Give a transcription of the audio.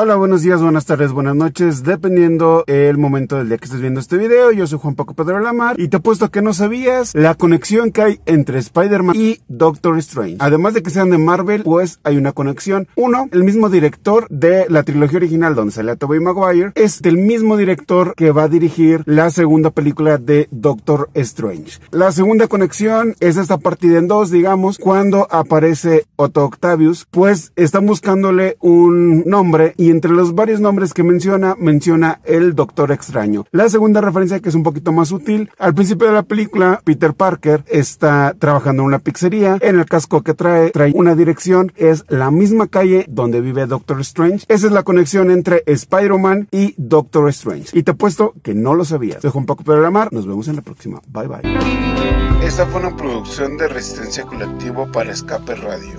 Hola, buenos días, buenas tardes, buenas noches, dependiendo el momento del día que estés viendo este video. Yo soy Juan Paco Pedro Lamar y te apuesto que no sabías la conexión que hay entre Spider-Man y Doctor Strange. Además de que sean de Marvel, pues hay una conexión. Uno, el mismo director de la trilogía original donde sale a Tobey Maguire es del mismo director que va a dirigir la segunda película de Doctor Strange. La segunda conexión es esta partida en dos, digamos, cuando aparece Otto Octavius, pues están buscándole un nombre y entre los varios nombres que menciona, menciona el Doctor Extraño. La segunda referencia que es un poquito más sutil, al principio de la película, Peter Parker está trabajando en una pizzería, en el casco que trae, trae una dirección, es la misma calle donde vive Doctor Strange. Esa es la conexión entre Spider-Man y Doctor Strange. Y te apuesto que no lo sabías. Dejo un poco programar, nos vemos en la próxima. Bye bye. Esta fue una producción de Resistencia Colectivo para Escape Radio.